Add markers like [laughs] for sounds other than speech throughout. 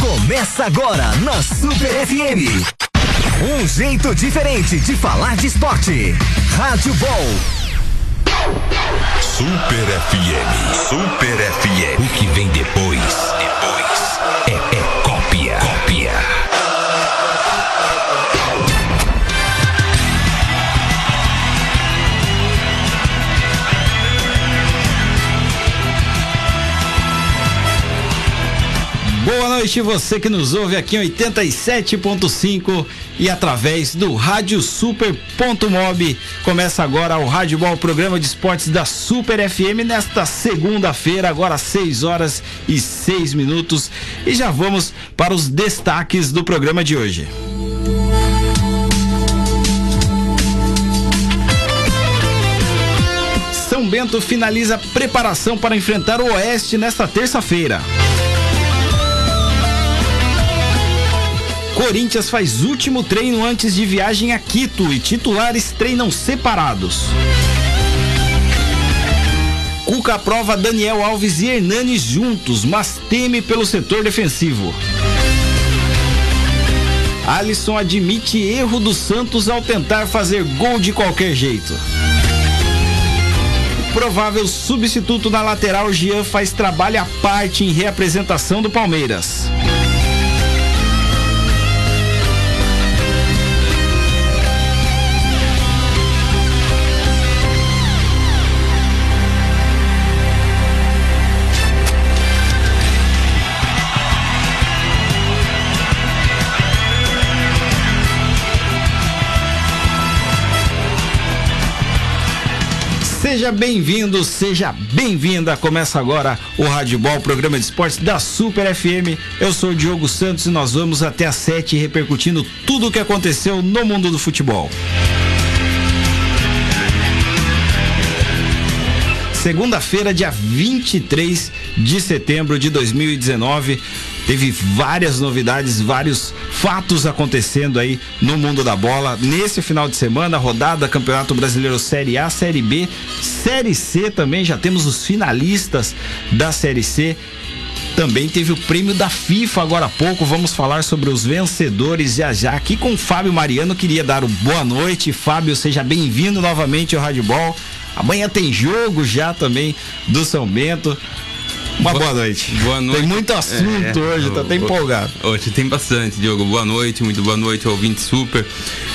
Começa agora na Super FM. Um jeito diferente de falar de esporte. Rádio Ball. Super FM. Super FM. O que vem? Depois Boa noite, você que nos ouve aqui em 87.5 e através do Rádio Super.mob. Começa agora o Rádio Ball, programa de esportes da Super FM, nesta segunda-feira, agora 6 horas e 6 minutos. E já vamos para os destaques do programa de hoje. São Bento finaliza preparação para enfrentar o Oeste nesta terça-feira. Corinthians faz último treino antes de viagem a Quito e titulares treinam separados. Cuca aprova Daniel Alves e Hernani juntos, mas teme pelo setor defensivo. Alisson admite erro do Santos ao tentar fazer gol de qualquer jeito. Provável substituto na lateral, Jean faz trabalho à parte em reapresentação do Palmeiras. Seja bem-vindo, seja bem-vinda. Começa agora o Rádio Ball, programa de esportes da Super FM. Eu sou o Diogo Santos e nós vamos até às sete repercutindo tudo o que aconteceu no mundo do futebol. Segunda-feira, dia 23 de setembro de 2019. Teve várias novidades, vários fatos acontecendo aí no mundo da bola. Nesse final de semana, rodada Campeonato Brasileiro Série A, Série B, Série C também. Já temos os finalistas da Série C. Também teve o prêmio da FIFA agora há pouco. Vamos falar sobre os vencedores já já. Aqui com o Fábio Mariano. Queria dar o boa noite. Fábio, seja bem-vindo novamente ao Rádio Ball. Amanhã tem jogo já também do São Bento. Uma boa, boa noite. Boa noite. Tem muito assunto é, hoje, tá até empolgado. Hoje tem bastante, Diogo. Boa noite, muito boa noite, ouvinte super.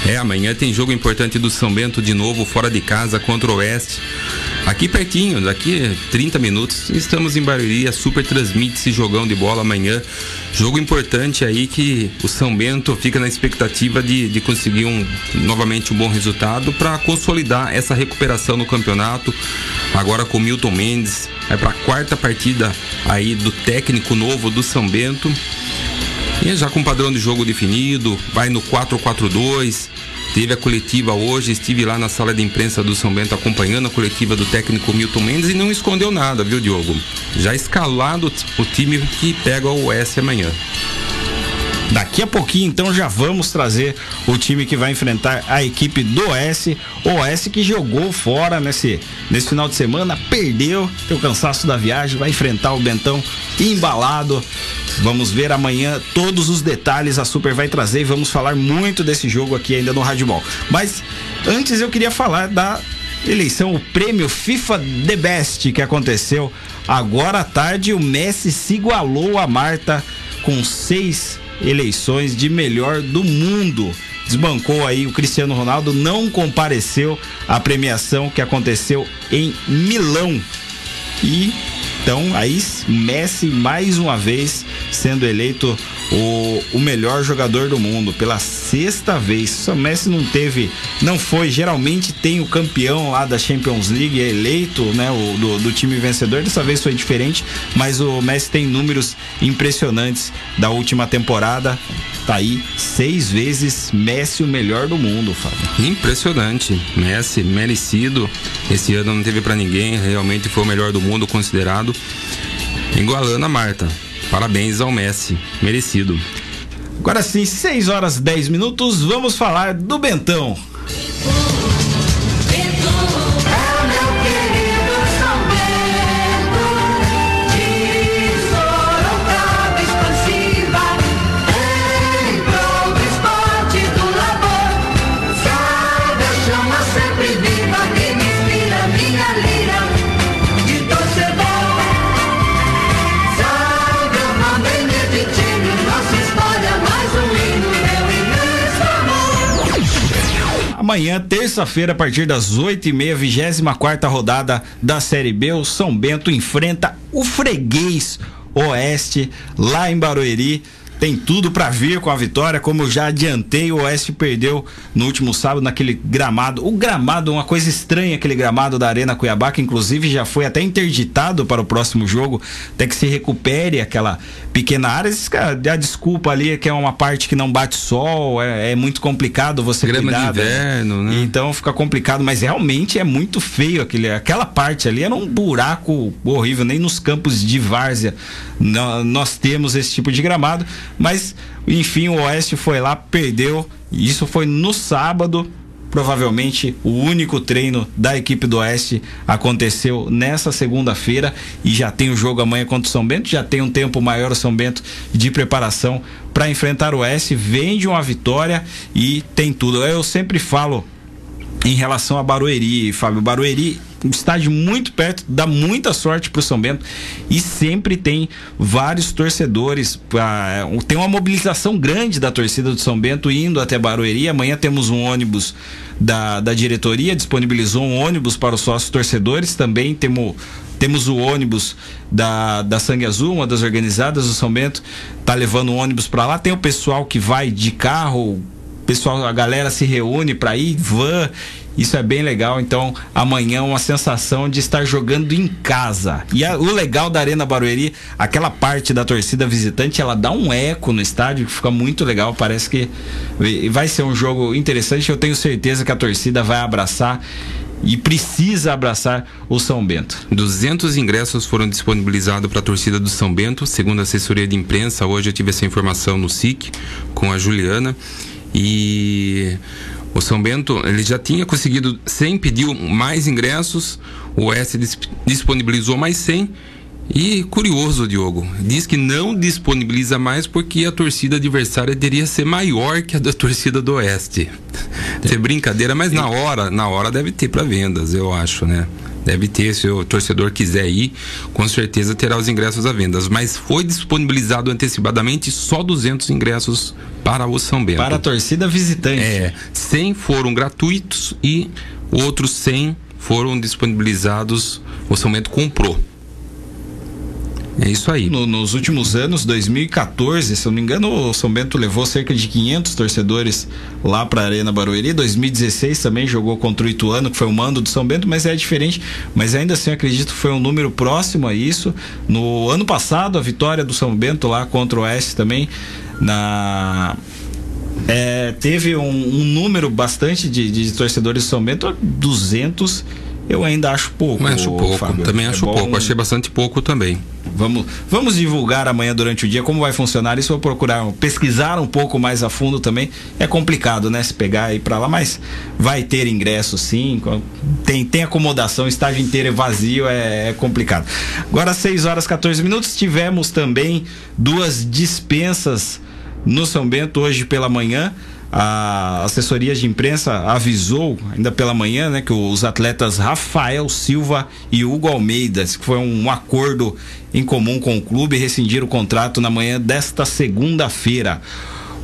É, amanhã tem jogo importante do São Bento de novo, fora de casa, contra o Oeste. Aqui pertinho, daqui 30 minutos, estamos em Barueri, a Super transmite esse jogão de bola amanhã. Jogo importante aí que o São Bento fica na expectativa de, de conseguir um, novamente um bom resultado para consolidar essa recuperação no campeonato. Agora com Milton Mendes, vai para a quarta partida aí do técnico novo do São Bento. E já com padrão de jogo definido, vai no 4-4-2. Teve a coletiva hoje, estive lá na sala de imprensa do São Bento acompanhando a coletiva do técnico Milton Mendes e não escondeu nada, viu, Diogo? Já escalado o time que pega o S amanhã. Daqui a pouquinho, então, já vamos trazer o time que vai enfrentar a equipe do S. O S que jogou fora nesse, nesse final de semana, perdeu, tem o cansaço da viagem, vai enfrentar o Bentão embalado. Vamos ver amanhã todos os detalhes a Super vai trazer e vamos falar muito desse jogo aqui ainda no Rádio Ball. Mas antes eu queria falar da eleição, o prêmio FIFA The Best que aconteceu agora à tarde. O Messi se igualou a Marta com seis eleições de melhor do mundo. Desbancou aí o Cristiano Ronaldo, não compareceu à premiação que aconteceu em Milão. E então aí Messi mais uma vez sendo eleito o, o melhor jogador do mundo pela sexta vez. O Messi não teve, não foi. Geralmente tem o campeão lá da Champions League é eleito, né, o, do, do time vencedor. Dessa vez foi diferente, mas o Messi tem números impressionantes da última temporada. Tá aí seis vezes Messi o melhor do mundo, Fábio. Impressionante, Messi merecido. Esse ano não teve para ninguém, realmente foi o melhor do mundo considerado. Igualando a Marta. Parabéns ao Messi, merecido. Agora sim, 6 horas 10 minutos, vamos falar do Bentão. Amanhã, terça-feira, a partir das 8h30, 24 rodada da Série B, o São Bento enfrenta o Freguês Oeste, lá em Barueri tem tudo para vir com a vitória. Como eu já adiantei, o Oeste perdeu no último sábado naquele gramado. O gramado, uma coisa estranha, aquele gramado da Arena Cuiabá, que inclusive já foi até interditado para o próximo jogo, até que se recupere aquela pequena área. A desculpa ali é que é uma parte que não bate sol, é, é muito complicado você Grama cuidar. de inverno, né? Então fica complicado, mas realmente é muito feio aquele, aquela parte ali, era um buraco horrível, nem nos campos de várzea nós temos esse tipo de gramado. Mas, enfim, o Oeste foi lá, perdeu. Isso foi no sábado. Provavelmente o único treino da equipe do Oeste aconteceu nessa segunda-feira e já tem o jogo amanhã contra o São Bento. Já tem um tempo maior o São Bento de preparação para enfrentar o Oeste. Vende uma vitória e tem tudo. Eu sempre falo em relação a Barueri, Fábio. Barueri um estádio muito perto, dá muita sorte pro São Bento e sempre tem vários torcedores. Pra, tem uma mobilização grande da torcida do São Bento indo até Barueri. Amanhã temos um ônibus da, da diretoria, disponibilizou um ônibus para os sócios torcedores. Também temos temos o ônibus da, da Sangue Azul, uma das organizadas do São Bento, tá levando um ônibus para lá. Tem o pessoal que vai de carro, pessoal, a galera se reúne para ir, van isso é bem legal. Então, amanhã uma sensação de estar jogando em casa. E a, o legal da Arena Barueri, aquela parte da torcida visitante, ela dá um eco no estádio que fica muito legal. Parece que vai ser um jogo interessante. Eu tenho certeza que a torcida vai abraçar e precisa abraçar o São Bento. 200 ingressos foram disponibilizados para a torcida do São Bento, segundo a assessoria de imprensa. Hoje eu tive essa informação no SIC com a Juliana. E o São Bento ele já tinha conseguido 100, pediu mais ingressos, o S disponibilizou mais 100 e curioso, Diogo, diz que não disponibiliza mais porque a torcida adversária teria ser maior que a da torcida do Oeste. [laughs] É brincadeira, mas na hora, na hora deve ter para vendas, eu acho, né? Deve ter, se o torcedor quiser ir, com certeza terá os ingressos à venda. Mas foi disponibilizado antecipadamente só 200 ingressos para o São Bento. Para a torcida visitante. É, 100 foram gratuitos e outros 100 foram disponibilizados, o São Bento comprou. É isso aí. No, nos últimos anos, 2014, se eu não me engano, o São Bento levou cerca de 500 torcedores lá para a Arena Barueri. 2016 também jogou contra o Ituano, que foi o mando do São Bento, mas é diferente. Mas ainda assim, acredito que foi um número próximo a isso. No ano passado, a vitória do São Bento lá contra o Oeste também, na é, teve um, um, número bastante de, de torcedores do São Bento, 200 eu ainda acho pouco. Mas acho pouco, Fábio. também é acho bom... pouco, achei bastante pouco também. Vamos, vamos divulgar amanhã durante o dia como vai funcionar isso. Vou procurar pesquisar um pouco mais a fundo também. É complicado, né? Se pegar e ir para lá, mas vai ter ingresso sim. Tem, tem acomodação, estágio inteiro é vazio, é, é complicado. Agora, 6 horas 14 minutos, tivemos também duas dispensas no São Bento hoje pela manhã a assessoria de imprensa avisou ainda pela manhã, né, que os atletas Rafael Silva e Hugo Almeida, que foi um acordo em comum com o clube, rescindiram o contrato na manhã desta segunda-feira.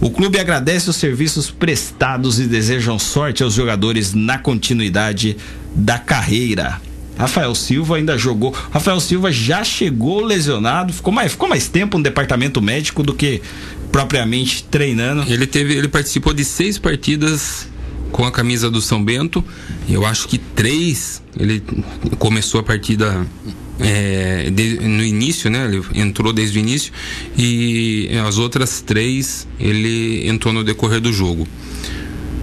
O clube agradece os serviços prestados e desejam sorte aos jogadores na continuidade da carreira. Rafael Silva ainda jogou. Rafael Silva já chegou lesionado, ficou mais, ficou mais tempo no departamento médico do que propriamente treinando. Ele teve, ele participou de seis partidas com a camisa do São Bento. Eu acho que três ele começou a partida é, de, no início, né? Ele entrou desde o início e as outras três ele entrou no decorrer do jogo.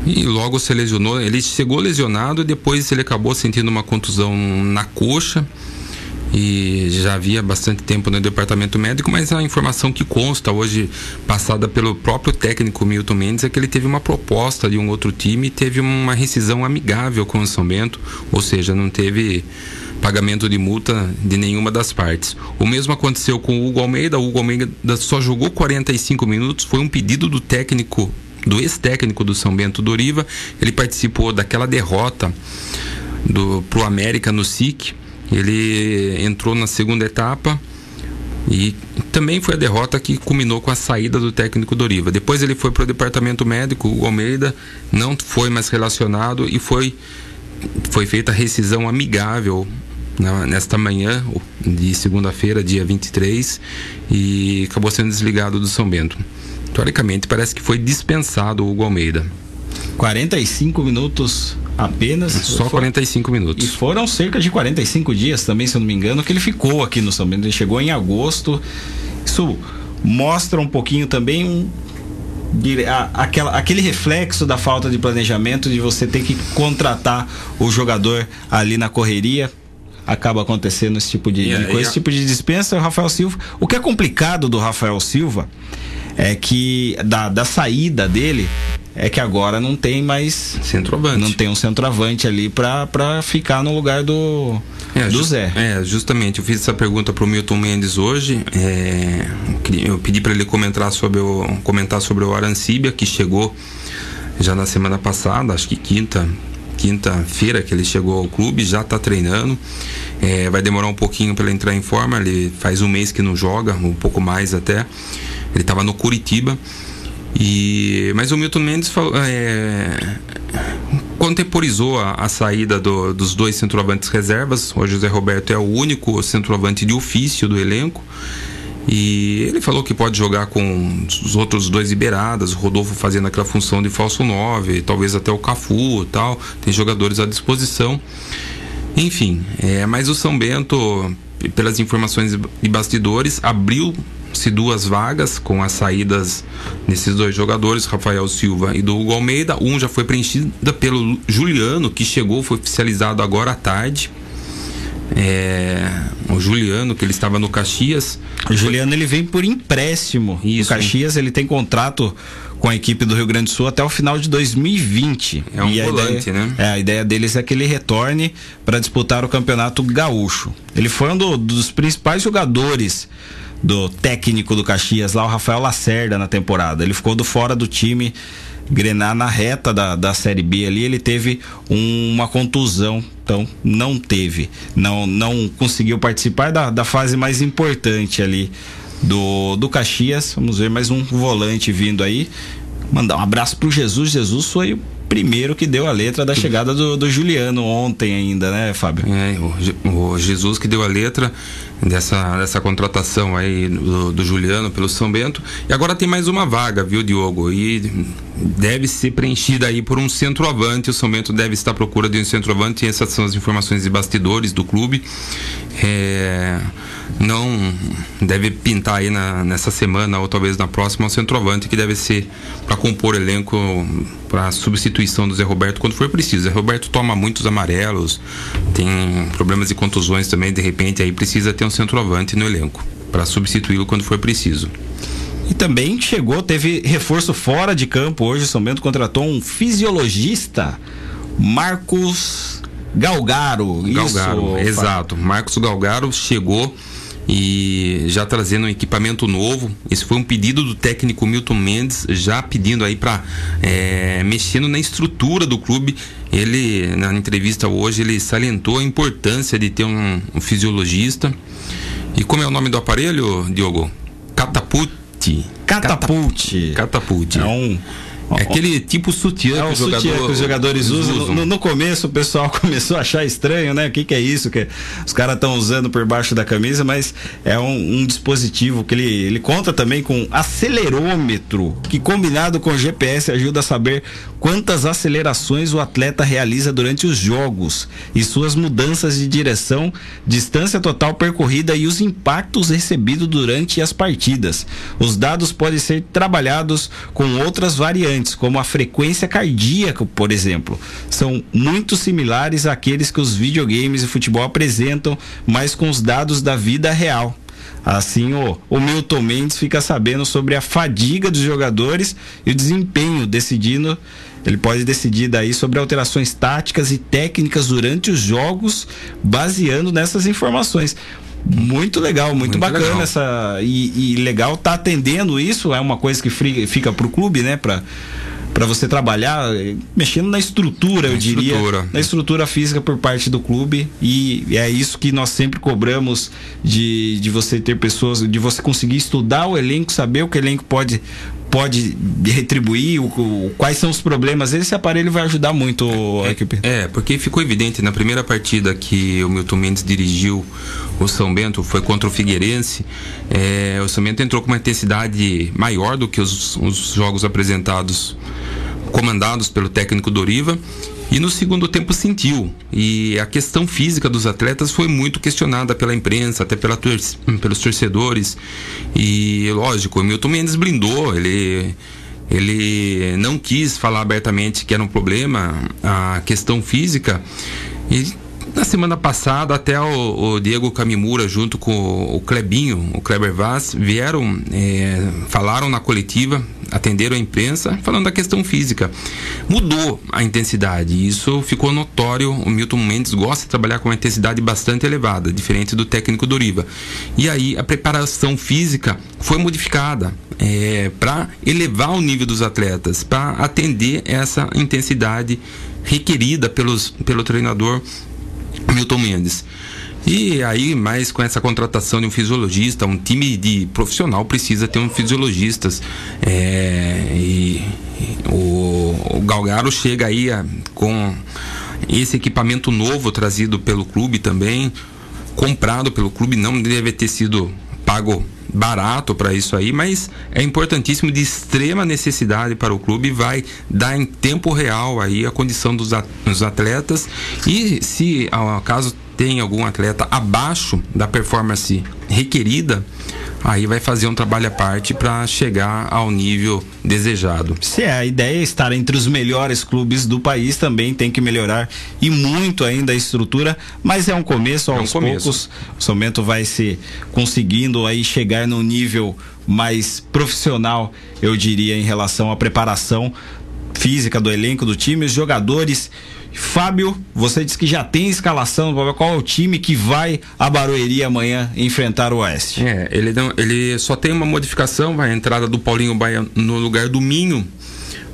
E logo se lesionou. Ele chegou lesionado e depois ele acabou sentindo uma contusão na coxa e já havia bastante tempo no departamento médico, mas a informação que consta hoje, passada pelo próprio técnico Milton Mendes, é que ele teve uma proposta de um outro time e teve uma rescisão amigável com o São Bento, ou seja, não teve pagamento de multa de nenhuma das partes. O mesmo aconteceu com o Hugo Almeida, o Hugo Almeida só jogou 45 minutos, foi um pedido do técnico, do ex-técnico do São Bento Doriva, ele participou daquela derrota do pro América no SIC ele entrou na segunda etapa. E também foi a derrota que culminou com a saída do técnico Doriva. Depois ele foi para o departamento médico, o Almeida não foi mais relacionado e foi, foi feita a rescisão amigável na, nesta manhã de segunda-feira, dia 23, e acabou sendo desligado do São Bento. Teoricamente, parece que foi dispensado o Hugo Almeida. 45 minutos apenas. Só for... 45 minutos. E foram cerca de 45 dias também, se eu não me engano, que ele ficou aqui no São Bento. Ele chegou em agosto. Isso mostra um pouquinho também um, aquela, aquele reflexo da falta de planejamento de você ter que contratar o jogador ali na correria acaba acontecendo esse tipo de, yeah, de coisa, yeah. esse tipo de dispensa. O Rafael Silva, o que é complicado do Rafael Silva é que da, da saída dele é que agora não tem mais centroavante. Não tem um centroavante ali para ficar no lugar do é, do Zé. É, justamente. Eu fiz essa pergunta pro Milton Mendes hoje. É, eu pedi para ele comentar sobre o comentar sobre o Arancíbia que chegou já na semana passada, acho que quinta quinta-feira que ele chegou ao clube, já está treinando. É, vai demorar um pouquinho para ele entrar em forma. Ele faz um mês que não joga, um pouco mais até. Ele estava no Curitiba. E, mas o Milton Mendes falou, é, contemporizou a, a saída do, dos dois centroavantes reservas. O José Roberto é o único centroavante de ofício do elenco. E ele falou que pode jogar com os outros dois liberadas, o Rodolfo fazendo aquela função de falso 9, talvez até o Cafu tal. Tem jogadores à disposição. Enfim, é, mas o São Bento, pelas informações de bastidores, abriu se duas vagas com as saídas desses dois jogadores, Rafael Silva e do Hugo Almeida. Um já foi preenchida pelo Juliano, que chegou, foi oficializado agora à tarde. É, o Juliano, que ele estava no Caxias. O Juliano ele vem por empréstimo. Isso. O Caxias ele tem contrato com a equipe do Rio Grande do Sul até o final de 2020. É um e volante, ideia, né? É, a ideia deles é que ele retorne para disputar o Campeonato Gaúcho. Ele foi um do, dos principais jogadores do técnico do Caxias lá, o Rafael Lacerda, na temporada. Ele ficou do fora do time. Grenar na reta da, da Série B ali, ele teve um, uma contusão, então não teve, não, não conseguiu participar da, da fase mais importante ali do, do Caxias. Vamos ver mais um volante vindo aí. Mandar um abraço pro Jesus. Jesus foi o primeiro que deu a letra da chegada do, do Juliano ontem ainda, né, Fábio? É, o, o, Jesus que deu a letra dessa, dessa contratação aí do, do, Juliano pelo São Bento. E agora tem mais uma vaga, viu, Diogo? E deve ser preenchida aí por um centroavante. O São Bento deve estar à procura de um centroavante. Essas são as informações de bastidores do clube. É não deve pintar aí na, nessa semana ou talvez na próxima um centroavante que deve ser para compor elenco para substituição do Zé Roberto quando for preciso. Zé Roberto toma muitos amarelos, tem problemas de contusões também, de repente aí precisa ter um centroavante no elenco para substituí-lo quando for preciso. E também chegou, teve reforço fora de campo hoje. O São Bento contratou um fisiologista, Marcos Galgaro. Galgaro, Isso, exato. Marcos Galgaro chegou e já trazendo um equipamento novo. Esse foi um pedido do técnico Milton Mendes, já pedindo aí para é, mexendo na estrutura do clube. Ele na entrevista hoje ele salientou a importância de ter um, um fisiologista. E como é o nome do aparelho, Diogo? Catapult. Catapult. Catapult. É um é aquele tipo sutiã, é que, jogador, que, os jogadores usam. No, no, começo o pessoal [laughs] começou a achar estranho, né? O que, que é isso que os caras estão usando por baixo da camisa, mas é um, um, dispositivo que ele, ele conta também com acelerômetro, que combinado com GPS ajuda a saber quantas acelerações o atleta realiza durante os jogos e suas mudanças de direção, distância total percorrida e os impactos recebidos durante as partidas. Os dados podem ser trabalhados com outras variantes, como a frequência cardíaca, por exemplo. São muito similares àqueles que os videogames e futebol apresentam, mas com os dados da vida real. Assim, o, o Milton Mendes fica sabendo sobre a fadiga dos jogadores e o desempenho, decidindo ele pode decidir daí sobre alterações táticas e técnicas durante os jogos, baseando nessas informações. Muito legal, muito, muito bacana legal. essa. E, e, legal tá atendendo isso, é uma coisa que fica pro clube, né? Pra, para você trabalhar mexendo na estrutura, na eu diria, estrutura. na estrutura física por parte do clube e é isso que nós sempre cobramos de, de você ter pessoas, de você conseguir estudar o elenco, saber o que o elenco pode pode retribuir, o, o, quais são os problemas. Esse aparelho vai ajudar muito a equipe. É, porque ficou evidente na primeira partida que o Milton Mendes dirigiu o São Bento, foi contra o Figueirense. É, o São Bento entrou com uma intensidade maior do que os, os jogos apresentados comandados pelo técnico Doriva e no segundo tempo sentiu. E a questão física dos atletas foi muito questionada pela imprensa, até pela tor pelos torcedores. E lógico, o Milton Mendes blindou, ele ele não quis falar abertamente que era um problema a questão física. E na semana passada, até o, o, Diego Camimura, junto com o Clebinho, o Kleber Vaz, vieram, é, falaram na coletiva, atenderam a imprensa, falando da questão física. Mudou a intensidade, isso ficou notório. O Milton Mendes gosta de trabalhar com uma intensidade bastante elevada, diferente do técnico Doriva. E aí a preparação física foi modificada é, para elevar o nível dos atletas, para atender essa intensidade requerida pelos, pelo treinador Milton Mendes. E aí, mais com essa contratação de um fisiologista, um time de profissional precisa ter um fisiologistas. É, e, o, o Galgaro chega aí a, com esse equipamento novo trazido pelo clube também, comprado pelo clube, não deve ter sido pago barato para isso aí, mas é importantíssimo de extrema necessidade para o clube, vai dar em tempo real aí a condição dos atletas. E se ao acaso tem algum atleta abaixo da performance requerida, aí vai fazer um trabalho à parte para chegar ao nível desejado. Se é a ideia é estar entre os melhores clubes do país, também tem que melhorar e muito ainda a estrutura, mas é um começo aos é um começo. poucos. O Somento vai se conseguindo aí chegar num nível mais profissional, eu diria, em relação à preparação física do elenco do time, os jogadores Fábio, você disse que já tem escalação, qual é o time que vai a Barueri amanhã enfrentar o Oeste? É, ele, não, ele só tem uma modificação, vai a entrada do Paulinho Baia no lugar do Minho.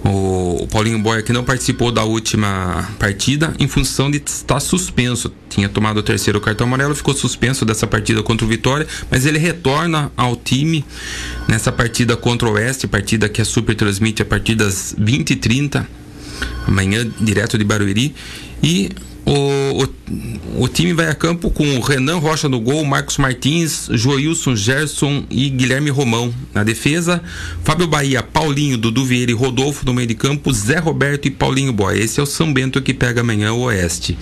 O, o Paulinho Boia que não participou da última partida em função de estar suspenso. Tinha tomado o terceiro cartão amarelo, ficou suspenso dessa partida contra o Vitória, mas ele retorna ao time nessa partida contra o Oeste, partida que a Super transmite a partir das 20 e 30 amanhã direto de Barueri. E o, o, o, time vai a campo com Renan Rocha no gol, Marcos Martins, Joilson Gerson e Guilherme Romão. Na defesa, Fábio Bahia, Paulinho, Dudu Vieira e Rodolfo no meio de campo, Zé Roberto e Paulinho Boy. Esse é o São Bento que pega amanhã o Oeste.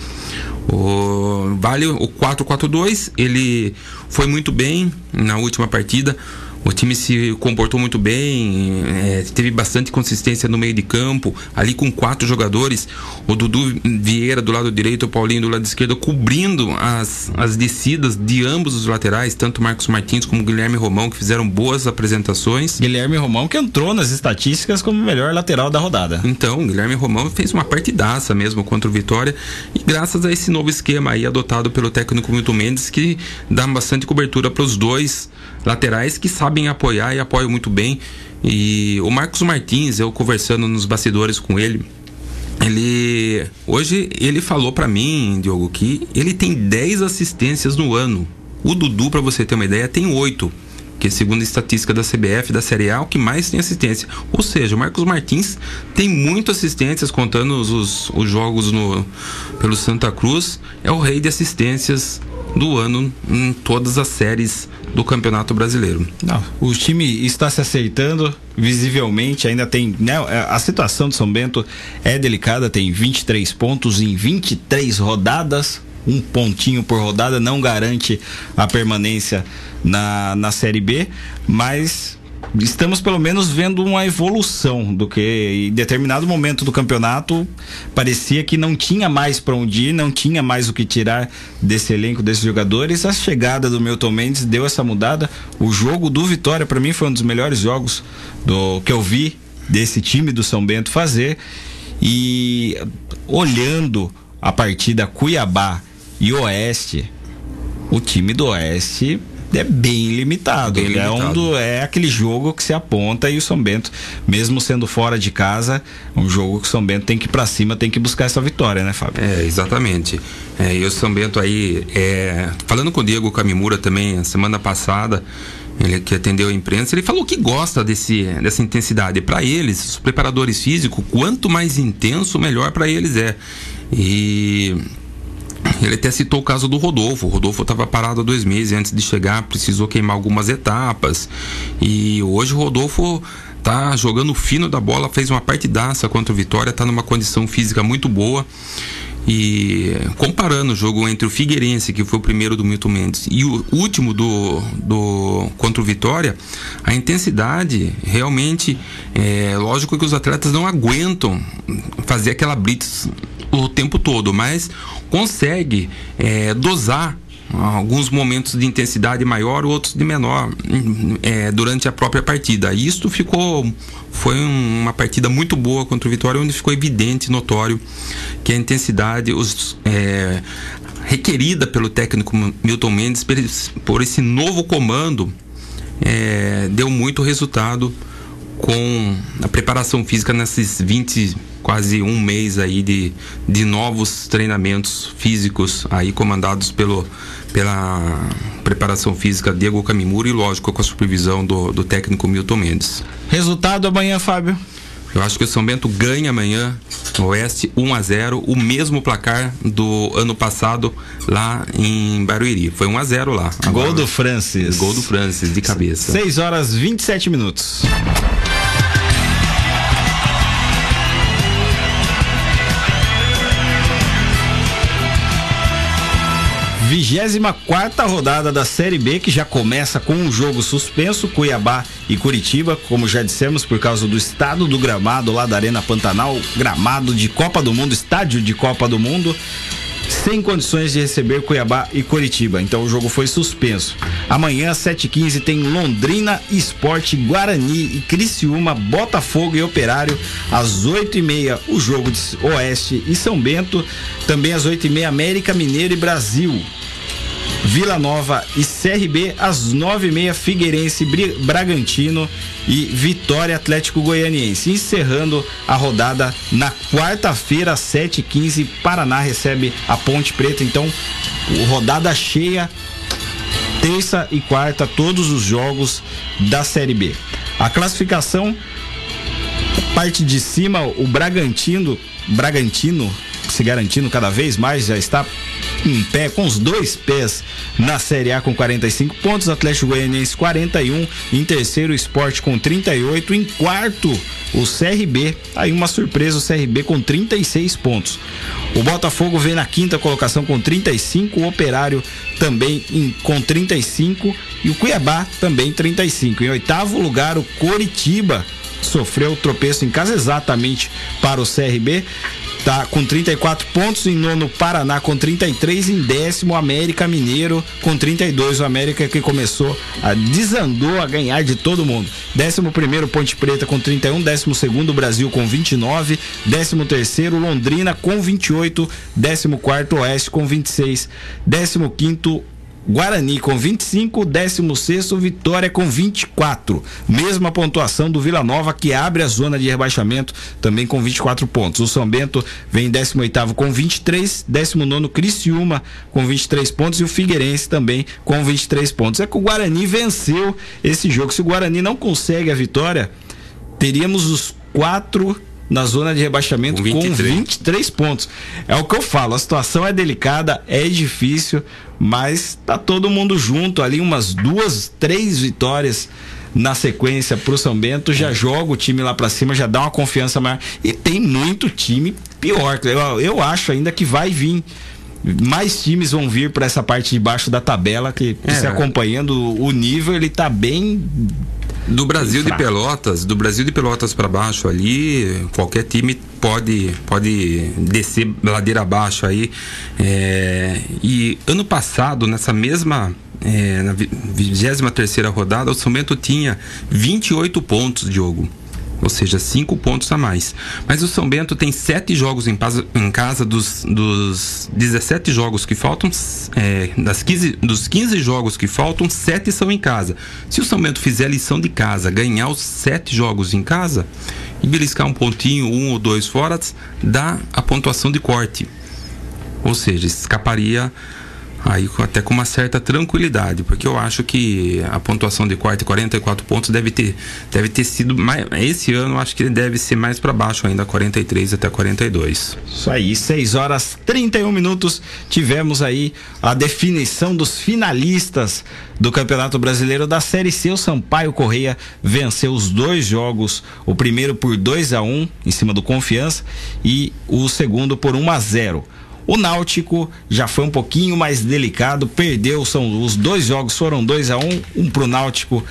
O, vale o 4-4-2, ele foi muito bem na última partida. O time se comportou muito bem, é, teve bastante consistência no meio de campo, ali com quatro jogadores, o Dudu Vieira do lado direito, o Paulinho do lado esquerdo, cobrindo as, as descidas de ambos os laterais, tanto Marcos Martins como Guilherme Romão, que fizeram boas apresentações. Guilherme Romão que entrou nas estatísticas como o melhor lateral da rodada. Então, Guilherme Romão fez uma partidaça mesmo contra o Vitória, e graças a esse novo esquema aí adotado pelo técnico Milton Mendes, que dá bastante cobertura para os dois laterais que sabem apoiar e apoiam muito bem. E o Marcos Martins, eu conversando nos bastidores com ele, ele hoje ele falou para mim, Diogo, que ele tem 10 assistências no ano. O Dudu, para você ter uma ideia, tem 8 que segundo a estatística da CBF da Série A, o que mais tem assistência. Ou seja, o Marcos Martins tem muitas assistências, contando os, os jogos no, pelo Santa Cruz, é o rei de assistências do ano em todas as séries do Campeonato Brasileiro. Não, o time está se aceitando visivelmente, ainda tem, né, a situação de São Bento é delicada, tem 23 pontos em 23 rodadas, um pontinho por rodada não garante a permanência na, na Série B, mas estamos pelo menos vendo uma evolução do que em determinado momento do campeonato parecia que não tinha mais para onde ir, não tinha mais o que tirar desse elenco, desses jogadores. A chegada do Milton Mendes deu essa mudada. O jogo do Vitória para mim foi um dos melhores jogos do que eu vi desse time do São Bento fazer e olhando a partida Cuiabá e Oeste o time do Oeste é bem limitado. Bem É, um limitado. do- é aquele jogo que se aponta e o São Bento, mesmo sendo fora de casa, um jogo que o São Bento tem que ir pra cima, tem que buscar essa vitória, né, Fábio? É, exatamente. É, e o São Bento aí, é, falando com o Diego Camimura também, semana passada, ele que atendeu a imprensa, ele falou que gosta desse, dessa intensidade. Para eles, os preparadores físicos, quanto mais intenso, melhor para eles é. E ele até citou o caso do Rodolfo. O Rodolfo estava parado há dois meses antes de chegar, precisou queimar algumas etapas. E hoje o Rodolfo tá jogando fino da bola, fez uma partidaça contra o Vitória, tá numa condição física muito boa. E comparando o jogo entre o Figueirense, que foi o primeiro do Milton Mendes, e o último do, do contra o Vitória, a intensidade realmente é lógico que os atletas não aguentam fazer aquela blitz o tempo todo, mas consegue é, dosar alguns momentos de intensidade maior, outros de menor é, durante a própria partida. E Isto ficou foi um- uma partida muito boa contra o Vitória, onde ficou evidente, notório que a intensidade os, é, requerida pelo técnico Milton Mendes por esse- por esse novo comando é, deu muito resultado com a preparação física nesses 20, quase um mês aí de, de novos treinamentos físicos aí comandados pelo, pela preparação física Diego Camimura e lógico com a supervisão do, do técnico Milton Mendes. Resultado amanhã, Fábio. Eu acho que o São Bento ganha amanhã no Oeste 1 a 0 o mesmo placar do ano passado lá em Barueri. Foi 1 a 0 lá. Gol Agora- do Francis. Gol do Francis de cabeça. 6 horas 27 minutos. Vigésima quarta rodada da Série B, que já começa com um jogo suspenso, Cuiabá e Curitiba, como já dissemos, por causa do estado do gramado lá da Arena Pantanal, gramado de Copa do Mundo, estádio de Copa do Mundo sem condições de receber Cuiabá e Curitiba. Então o jogo foi suspenso. Amanhã, às 7h15, tem Londrina, Esporte, Guarani e Criciúma, Botafogo e Operário. Às 8h30, o jogo de Oeste e São Bento. Também às 8h30, América Mineiro e Brasil. Vila Nova e CRB às nove e meia Figueirense, Bragantino e Vitória Atlético Goianiense. Encerrando a rodada na quarta-feira, às sete e quinze Paraná recebe a Ponte Preta. Então, rodada cheia terça e quarta, todos os jogos da Série B. A classificação, parte de cima, o Bragantino, Bragantino se garantindo cada vez mais, já está em pé, com os dois pés na Série A com 45 pontos, Atlético Goianiense 41, em terceiro o Esporte com 38, em quarto o CRB, aí uma surpresa o CRB com 36 pontos. O Botafogo vem na quinta colocação com 35, o Operário também em- com 35 e o Cuiabá também 35. Em oitavo lugar o Coritiba sofreu tropeço em casa exatamente para o CRB. Tá com 34 pontos em nono Paraná com 33 em décimo América Mineiro com 32 o América que começou a desandou a ganhar de todo mundo. Décimo primeiro Ponte Preta com 31, décimo segundo Brasil com 29, décimo terceiro Londrina com 28, décimo quarto Oeste com 26, décimo quinto Guarani com 25, 16 Vitória com 24. Mesma pontuação do Vila Nova que abre a zona de rebaixamento também com 24 pontos. O São Bento vem em 18 com 23, 19 Criciúma com 23 pontos e o Figueirense também com 23 pontos. É que o Guarani venceu esse jogo. Se o Guarani não consegue a vitória, teríamos os quatro na zona de rebaixamento Com com 23. 23 pontos. É o que eu falo, a situação é delicada, é difícil, mas tá todo mundo junto ali, umas duas, três vitórias na sequência pro São Bento, já joga o time lá pra cima, já dá uma confiança maior. E tem muito time pior. Eu, eu acho ainda que vai vir. Mais times vão vir para essa parte de baixo da tabela que É. se acompanhando o nível ele tá bem Do Brasil de. Pelotas, do Brasil de Pelotas para baixo ali, qualquer time pode pode descer ladeira abaixo aí. É, e ano passado, nessa mesma é, na 23 terceira rodada, o São Bento tinha 28 pontos, Diogo. Ou seja, cinco pontos a mais. Mas o São Bento tem sete jogos em, casa, em casa dos, dos 17 jogos que faltam, é, das 15, dos 15 jogos que faltam, sete são em casa. Se o São Bento fizer a lição de casa, ganhar os sete jogos em casa e beliscar um pontinho, um ou dois fora, dá a pontuação de corte. Ou seja, escaparia aí até com uma certa tranquilidade, porque eu acho que a pontuação de quarta e 44 pontos deve ter, deve ter sido mais, esse ano acho que deve ser mais para baixo ainda, 43 até 42. Isso aí, 6 horas 31 minutos, tivemos aí a definição dos finalistas do Campeonato Brasileiro da Série C. O Sampaio Correia venceu os dois jogos, o primeiro por 2 a 1 um, em cima do Confiança e o segundo por 1 um a 0. O Náutico já foi um pouquinho mais delicado, perdeu, são os dois jogos foram 2 a 1 um, um pro Náutico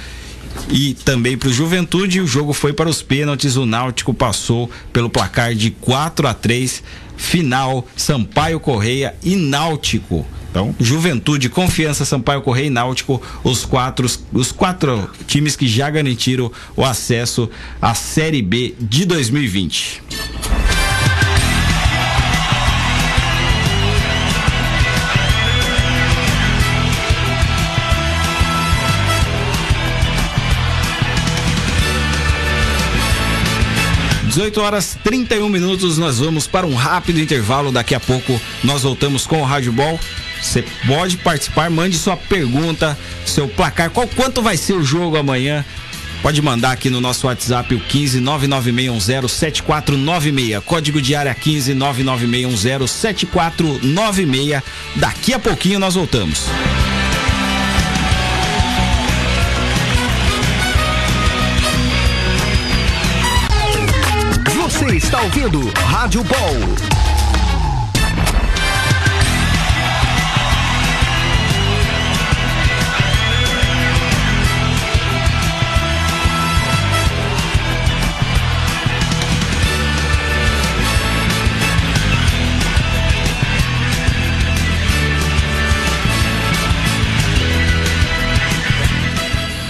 e também para o Juventude. O jogo foi para os pênaltis. O Náutico passou pelo placar de 4 a 3 Final Sampaio Correia e Náutico. Então, Juventude, Confiança, Sampaio Correia e Náutico, os quatro, os quatro times que já garantiram o acesso à Série B de 2020. 18 horas 31 minutos, nós vamos para um rápido intervalo. Daqui a pouco nós voltamos com o Rádio Ball. Você pode participar, mande sua pergunta, seu placar, qual quanto vai ser o jogo amanhã? Pode mandar aqui no nosso WhatsApp o 15 996107496. Código de área 15 996107496. Daqui a pouquinho nós voltamos. Está ouvindo Rádio Ball.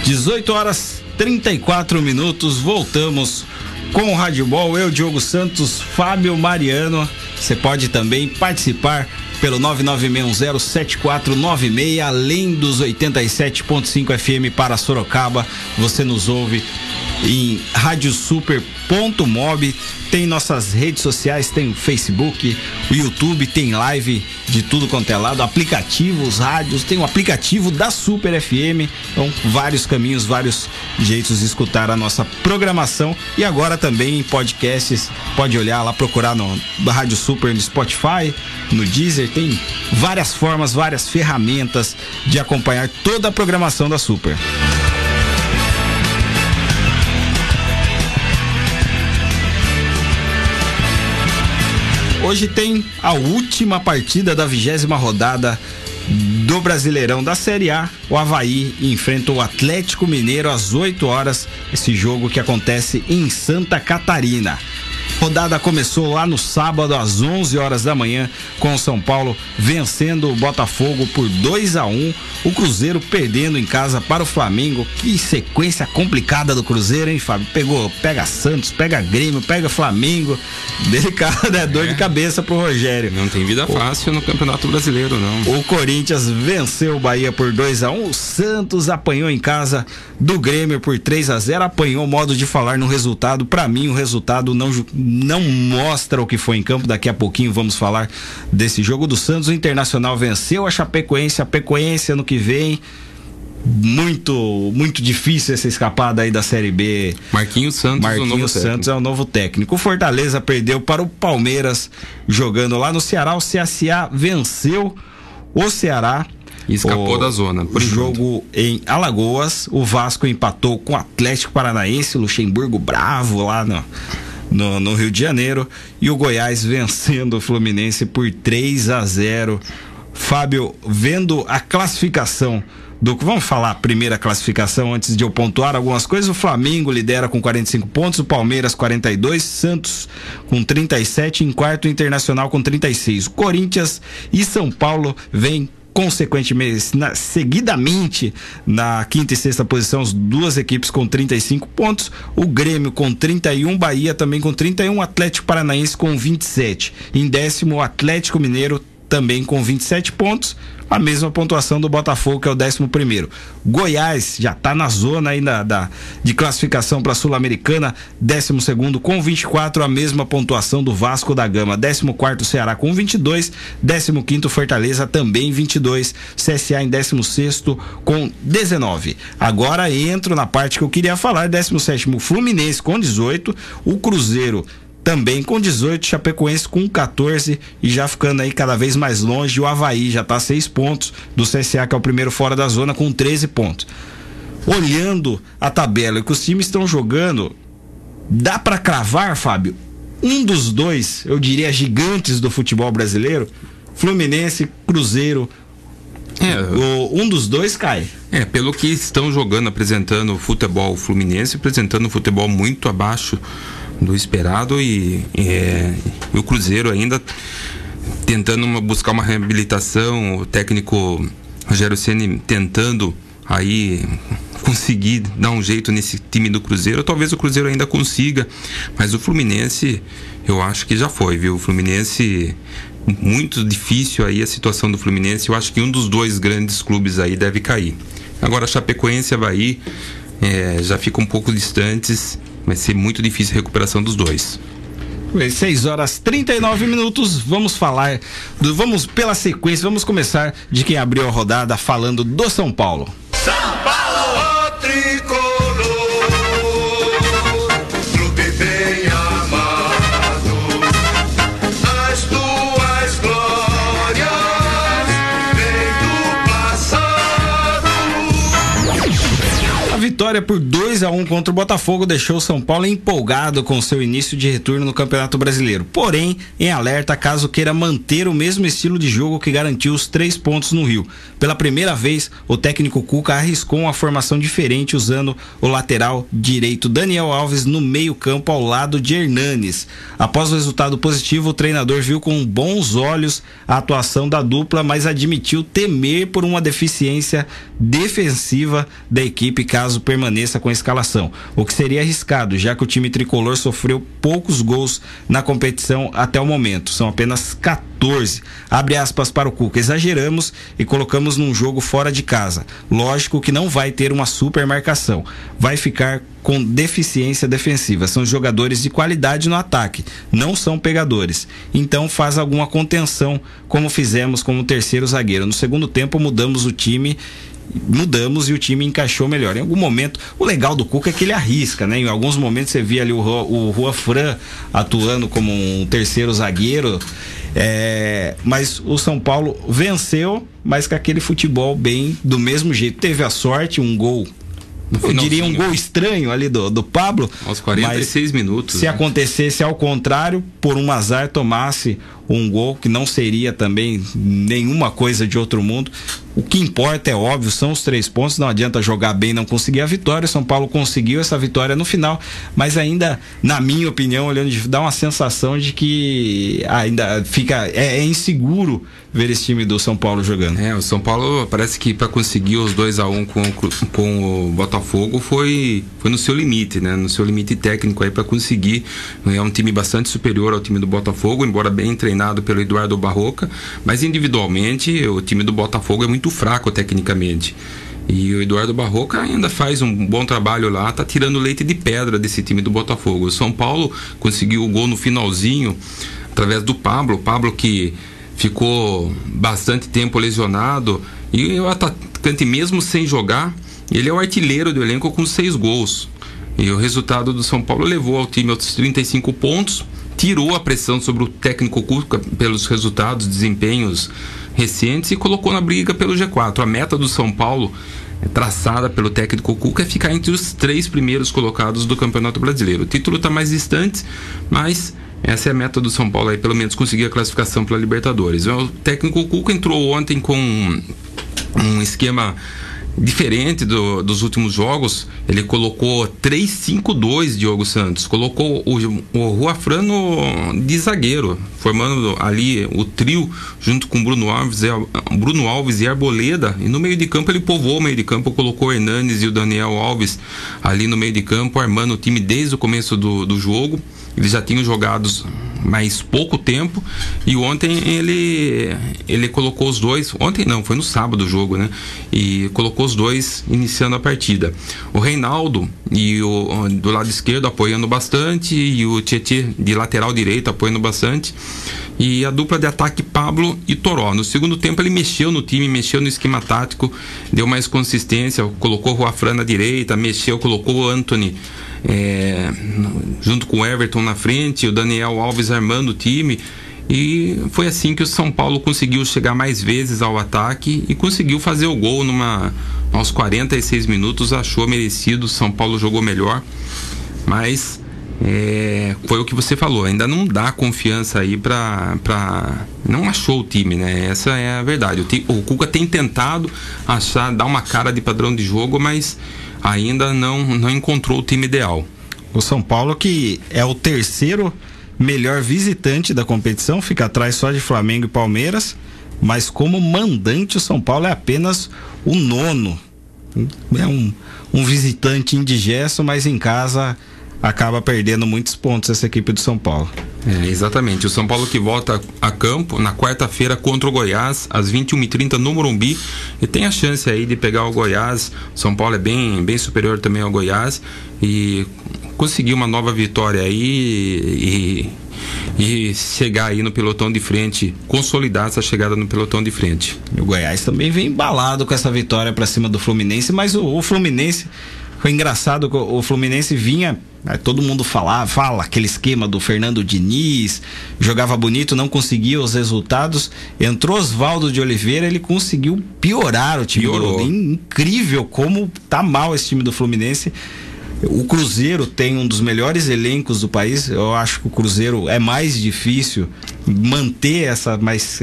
Dezoito horas trinta e quatro minutos, voltamos com o Rádio Ball, eu, Diogo Santos, Fábio Mariano. Você pode também participar pelo 996107496, além dos 87.5 FM para Sorocaba. Você nos ouve em radiosuper.mob. Tem nossas redes sociais, tem o Facebook, o YouTube, tem live de tudo quanto é lado, aplicativos, rádios, tem o aplicativo da Super FM. Então, vários caminhos, vários jeitos de escutar a nossa programação. E agora também em podcasts, pode olhar lá, procurar no Rádio Super no Spotify, no Deezer, tem várias formas, várias ferramentas de acompanhar toda a programação da Super. Hoje tem a última partida da vigésima rodada do Brasileirão da Série A. O Havaí enfrenta o Atlético Mineiro às 8 horas. Esse jogo que acontece em Santa Catarina. Rodada começou lá no sábado às 11 horas da manhã com o São Paulo vencendo o Botafogo por 2 a 1, o Cruzeiro perdendo em casa para o Flamengo. Que sequência complicada do Cruzeiro, hein, Fábio? Pegou, pega Santos, pega Grêmio, pega Flamengo. [laughs] Delicado, é dor é. de cabeça pro Rogério. Não tem vida fácil o... no Campeonato Brasileiro, não. O Corinthians venceu o Bahia por 2 a 1, o Santos apanhou em casa do Grêmio por 3 a 0, apanhou modo de falar no resultado. Para mim o resultado não não mostra o que foi em campo. Daqui a pouquinho vamos falar desse jogo do Santos. O Internacional venceu a Chapecoense, a Pecoense ano que vem muito muito difícil essa escapada aí da Série B. Marquinhos Santos, Marquinhos Santos é o novo técnico. O Fortaleza perdeu para o Palmeiras jogando lá no Ceará. O CSA venceu o Ceará. E escapou o, da zona. O jogo em Alagoas, o Vasco empatou com o Atlético Paranaense, Luxemburgo bravo lá no no, no Rio de Janeiro e o Goiás [laughs] vencendo o Fluminense por 3 a 0. Fábio, vendo a classificação do vamos falar a primeira classificação antes de eu pontuar algumas coisas. O Flamengo lidera com 45 pontos, o Palmeiras 42, Santos com 37, em quarto o Internacional com 36. O Corinthians e São Paulo vêm consequentemente, na, seguidamente na quinta e sexta posição, as duas equipes com 35 pontos, o Grêmio com 31, Bahia também com 31, Atlético Paranaense com 27. Em décimo, o Atlético Mineiro também com 27 pontos, a mesma pontuação do Botafogo, que é o 11 primeiro. Goiás já está na zona ainda da, de classificação para a Sul-Americana, 12 segundo com 24, a mesma pontuação do Vasco da Gama. 14 quarto Ceará com 22, 15 quinto Fortaleza também 22, CSA em 16 sexto com 19. Agora entro na parte que eu queria falar, 17 sétimo Fluminense com 18, o Cruzeiro também com 18, Chapecoense com 14 e já ficando aí cada vez mais longe, o Havaí já está a 6 pontos do CSA, que é o primeiro fora da zona, com 13 pontos. Olhando a tabela que os times estão jogando, dá para cravar, Fábio? Um dos dois, eu diria gigantes do futebol brasileiro, Fluminense, Cruzeiro, é, o, um dos dois cai. É, pelo que estão jogando, apresentando o futebol Fluminense, apresentando um futebol muito abaixo do esperado e, é, e o Cruzeiro ainda tentando uma, buscar uma reabilitação, o técnico Rogério Ceni tentando aí conseguir dar um jeito nesse time do Cruzeiro. Talvez o Cruzeiro ainda consiga, mas o Fluminense eu acho que já foi, viu? O Fluminense muito difícil aí a situação do Fluminense. Eu acho que um dos dois grandes clubes aí deve cair. Agora Chapecoense e Havaí é, já ficam um pouco distantes vai ser muito difícil a recuperação dos dois. 6 horas 39 minutos. Vamos falar, do, vamos pela sequência, vamos começar de quem abriu a rodada falando do São Paulo. São Paulo! Tricolor. vitória por 2 a 1 contra o Botafogo deixou o São Paulo empolgado com seu início de retorno no Campeonato Brasileiro. Porém, em alerta caso queira manter o mesmo estilo de jogo que garantiu os três pontos no Rio. Pela primeira vez, o técnico Cuca arriscou uma formação diferente usando o lateral direito Daniel Alves no meio-campo ao lado de Hernanes. Após o resultado positivo, o treinador viu com bons olhos a atuação da dupla, mas admitiu temer por uma deficiência defensiva da equipe caso permaneça com a escalação, o que seria arriscado, já que o time tricolor sofreu poucos gols na competição até o momento, são apenas 14. Abre aspas para o Cuca, exageramos e colocamos num jogo fora de casa. Lógico que não vai ter uma super marcação, vai ficar com deficiência defensiva. São jogadores de qualidade no ataque, não são pegadores. Então faz alguma contenção, como fizemos com o terceiro zagueiro. No segundo tempo mudamos o time mudamos e o time encaixou melhor. Em algum momento, o legal do Cuca é que ele arrisca, né? Em alguns momentos você via ali o, o Rua Fran atuando como um terceiro zagueiro. É, mas o São Paulo venceu, mas com aquele futebol bem do mesmo jeito. Teve a sorte, um gol eu diria um gol estranho ali do, do Pablo. Aos 46 minutos. Se né? acontecesse ao contrário, por um azar tomasse um gol que não seria também nenhuma coisa de outro mundo. O que importa é óbvio, são os três pontos. Não adianta jogar bem não conseguir a vitória. São Paulo conseguiu essa vitória no final, mas ainda, na minha opinião, olhando, dá uma sensação de que ainda fica é, é inseguro ver esse time do São Paulo jogando. É, o São Paulo parece que para conseguir os 2 a 1 um com, com o Botafogo foi, foi no seu limite, né? No seu limite técnico aí para conseguir. É um time bastante superior ao time do Botafogo, embora bem treinado pelo Eduardo Barroca, mas individualmente o time do Botafogo é muito fraco tecnicamente. E o Eduardo Barroca ainda faz um bom trabalho lá, tá tirando leite de pedra desse time do Botafogo. O São Paulo conseguiu o gol no finalzinho através do Pablo, Pablo que ficou bastante tempo lesionado e o atacante mesmo sem jogar, ele é o artilheiro do elenco com seis gols. E o resultado do São Paulo levou ao time aos 35 pontos, tirou a pressão sobre o técnico Cuca pelos resultados, desempenhos recentes e colocou na briga pelo G4. A meta do São Paulo traçada pelo técnico Cuca é ficar entre os três primeiros colocados do Campeonato Brasileiro. O título está mais distante, mas essa é a meta do São Paulo aí, pelo menos conseguir a classificação para Libertadores. O técnico Cuca entrou ontem com um esquema diferente do, dos últimos jogos, ele colocou 3-5-2 Diogo Santos. Colocou o, o Ruafrano de zagueiro, formando ali o trio junto com Bruno Alves, Bruno Alves e Arboleda. E no meio de campo ele povoou o meio de campo, colocou o Hernanes e o Daniel Alves ali no meio de campo, armando o time desde o começo do, do jogo. Eles já tinham jogado mais pouco tempo. E ontem ele ele colocou os dois ontem não foi no sábado o jogo né? E colocou os dois iniciando a partida. O Reinaldo e o do lado esquerdo apoiando bastante e o Tietê de lateral direito apoiando bastante. E a dupla de ataque Pablo e Toró. No segundo tempo ele mexeu no time, mexeu no esquema tático, deu mais consistência, colocou o Ruafran na direita, mexeu, colocou o Anthony é, junto com o Everton na frente, o Daniel Alves armando o time. E foi assim que o São Paulo conseguiu chegar mais vezes ao ataque e conseguiu fazer o gol numa aos 46 minutos, achou merecido, o São Paulo jogou melhor. Mas é, foi o que você falou, ainda não dá confiança aí pra, pra. Não achou o time, né? Essa é a verdade. O, o Cuca tem tentado achar, dar uma cara de padrão de jogo, mas ainda não, não encontrou o time ideal. O São Paulo, que é o terceiro melhor visitante da competição, fica atrás só de Flamengo e Palmeiras, mas como mandante, o São Paulo é apenas o nono. É um, um visitante indigesto, mas em casa acaba perdendo muitos pontos essa equipe do São Paulo. É, exatamente. O São Paulo que volta a campo na quarta-feira contra o Goiás, às 21h30 no Morumbi. E tem a chance aí de pegar o Goiás. São Paulo é bem, bem superior também ao Goiás. E conseguir uma nova vitória aí e, e chegar aí no pelotão de frente, consolidar essa chegada no pelotão de frente. E o Goiás também vem embalado com essa vitória para cima do Fluminense, mas o, o Fluminense foi engraçado que o Fluminense vinha, todo mundo falava, fala aquele esquema do Fernando Diniz, jogava bonito, não conseguia os resultados. Entrou Oswaldo de Oliveira, ele conseguiu piorar o time Piorou. do Incrível como tá mal esse time do Fluminense. O Cruzeiro tem um dos melhores elencos do país. Eu acho que o Cruzeiro é mais difícil manter essa mais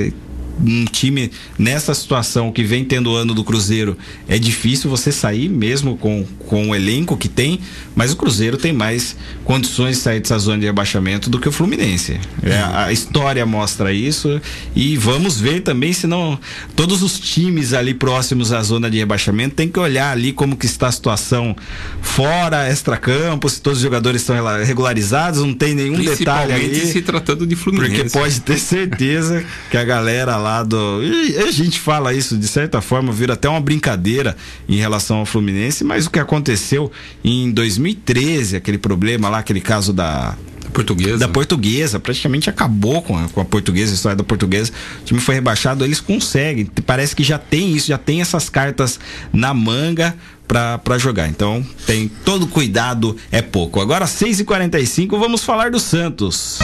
um time nessa situação que vem tendo o ano do Cruzeiro, é difícil você sair mesmo com, com o elenco que tem, mas o Cruzeiro tem mais condições de sair dessa zona de rebaixamento do que o Fluminense. É, a história mostra isso e vamos ver também se não todos os times ali próximos à zona de rebaixamento tem que olhar ali como que está a situação fora, extra-campo, se todos os jogadores estão regularizados, não tem nenhum detalhe aí. se tratando de Fluminense. Porque pode ter certeza que a galera lá E a gente fala isso de certa forma, vira até uma brincadeira em relação ao Fluminense, mas o que aconteceu em 2013, aquele problema lá, aquele caso da Portuguesa. Da portuguesa, praticamente acabou com a, com a portuguesa, a história da portuguesa. O time foi rebaixado, eles conseguem. Parece que já tem isso, já tem essas cartas na manga para jogar. Então, tem todo cuidado, é pouco. Agora, 6h45, vamos falar do Santos.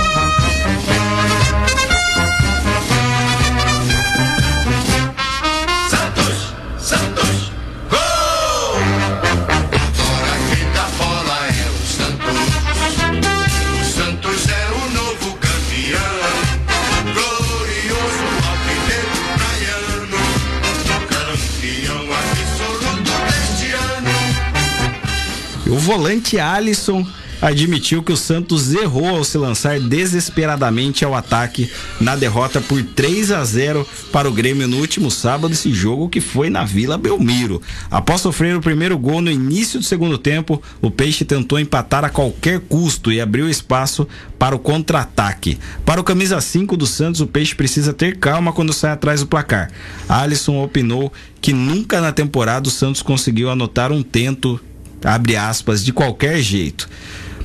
Volante Alisson admitiu que o Santos errou ao se lançar desesperadamente ao ataque na derrota por 3 a 0 para o Grêmio no último sábado, esse jogo que foi na Vila Belmiro. Após sofrer o primeiro gol no início do segundo tempo, o Peixe tentou empatar a qualquer custo e abriu espaço para o contra-ataque. Para o camisa 5 do Santos, o Peixe precisa ter calma quando sai atrás do placar. Alisson opinou que nunca na temporada o Santos conseguiu anotar um tento abre aspas, de qualquer jeito.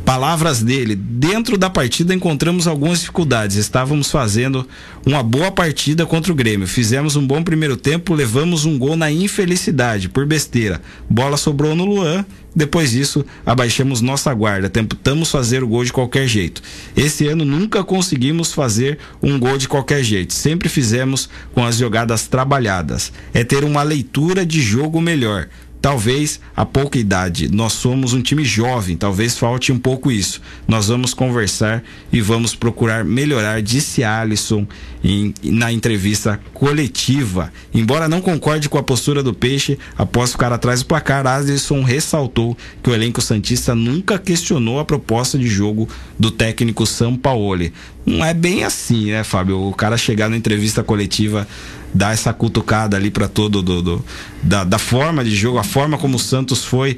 Palavras dele, dentro da partida encontramos algumas dificuldades. Estávamos fazendo uma boa partida contra o Grêmio. Fizemos um bom primeiro tempo, levamos um gol na infelicidade, por besteira. Bola sobrou no Luan. Depois disso, abaixamos nossa guarda. Tentamos fazer o gol de qualquer jeito. Esse ano nunca conseguimos fazer um gol de qualquer jeito. Sempre fizemos com as jogadas trabalhadas. É ter uma leitura de jogo melhor Talvez a pouca idade. Nós somos um time jovem, talvez falte um pouco isso. Nós vamos conversar e vamos procurar melhorar, disse Alisson em, na entrevista coletiva. Embora não concorde com a postura do Peixe após ficar atrás do placar, Alisson ressaltou que o elenco Santista nunca questionou a proposta de jogo do técnico Sampaoli. Não é bem assim, né, Fábio? O cara chegar na entrevista coletiva dar essa cutucada ali para todo do, do da, da, forma de jogo, a forma como o Santos foi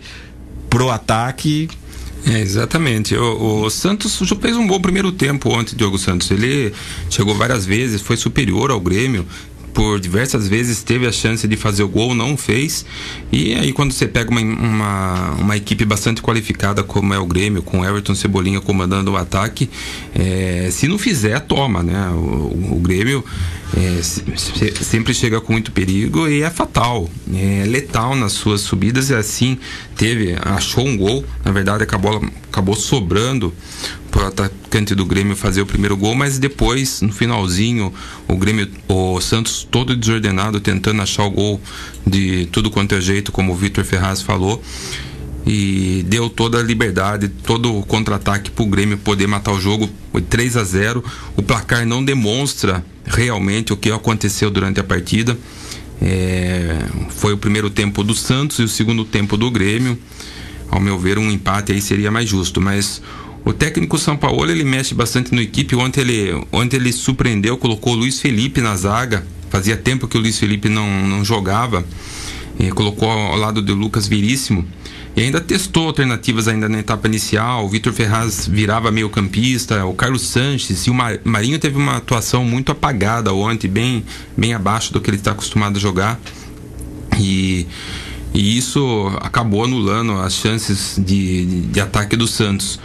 pro ataque. É, exatamente. O, o, Santos fez um bom primeiro tempo ontem, Diogo Santos. Ele chegou várias vezes, foi superior ao Grêmio, por diversas vezes teve a chance de fazer o gol, não fez. E aí quando você pega uma, uma, uma equipe bastante qualificada como é o Grêmio, com Everton Cebolinha comandando o ataque, é, se não fizer, toma, né? O, o Grêmio é, sempre chega com muito perigo e é fatal, é letal nas suas subidas e assim teve, achou um gol, na verdade acabou, acabou sobrando para o atacante do Grêmio fazer o primeiro gol, mas depois, no finalzinho, o Grêmio, o Santos todo desordenado, tentando achar o gol de tudo quanto é jeito, como o Vitor Ferraz falou e deu toda a liberdade, todo o contra-ataque para o Grêmio poder matar o jogo. Foi 3 a 0 O placar não demonstra realmente o que aconteceu durante a partida. É, foi o primeiro tempo do Santos e o segundo tempo do Grêmio. Ao meu ver, um empate aí seria mais justo, mas o técnico São Paulo ele mexe bastante no equipe. Ontem ele, ontem ele surpreendeu, colocou o Luiz Felipe na zaga. Fazia tempo que o Luiz Felipe não, não jogava. E colocou ao lado do Lucas Viríssimo. E ainda testou alternativas ainda na etapa inicial. O Vitor Ferraz virava meio campista, o Carlos Sanches e o Marinho teve uma atuação muito apagada ontem, bem, bem abaixo do que ele está acostumado a jogar. E, e isso acabou anulando as chances de, de, de ataque do Santos.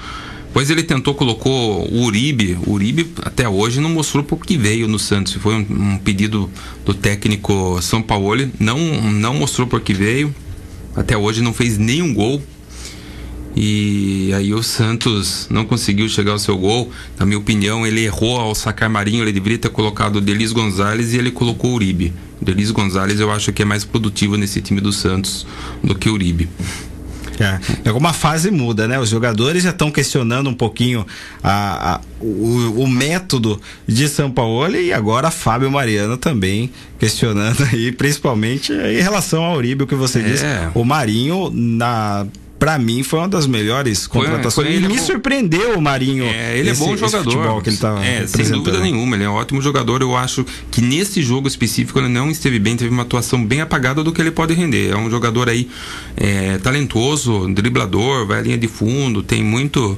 Pois ele tentou, colocou o Uribe. O Uribe até hoje não mostrou por que veio no Santos. Foi um, um pedido do técnico São Paulo. Não, não mostrou por que veio até hoje não fez nenhum gol. E aí o Santos não conseguiu chegar ao seu gol. Na minha opinião, ele errou ao sacar Marinho. Ele deveria ter colocado o Delis Gonzalez e ele colocou o Uribe. O Delis Gonzalez eu acho que é mais produtivo nesse time do Santos do que o Uribe. É, alguma fase muda, né? Os jogadores já estão questionando um pouquinho a, a o, o, método de São Paulo e agora Fábio Mariano também questionando aí, principalmente em relação ao Uribe, o que você é. disse. O Marinho na para mim foi uma das melhores contratações. Foi, foi ele me é surpreendeu o Marinho. É, ele esse, é bom jogador. que ele tá é, sem dúvida nenhuma, ele é um ótimo jogador. Eu acho que nesse jogo específico ele não esteve bem, teve uma atuação bem apagada do que ele pode render. É um jogador aí é, talentoso, driblador, vai à linha de fundo, tem muito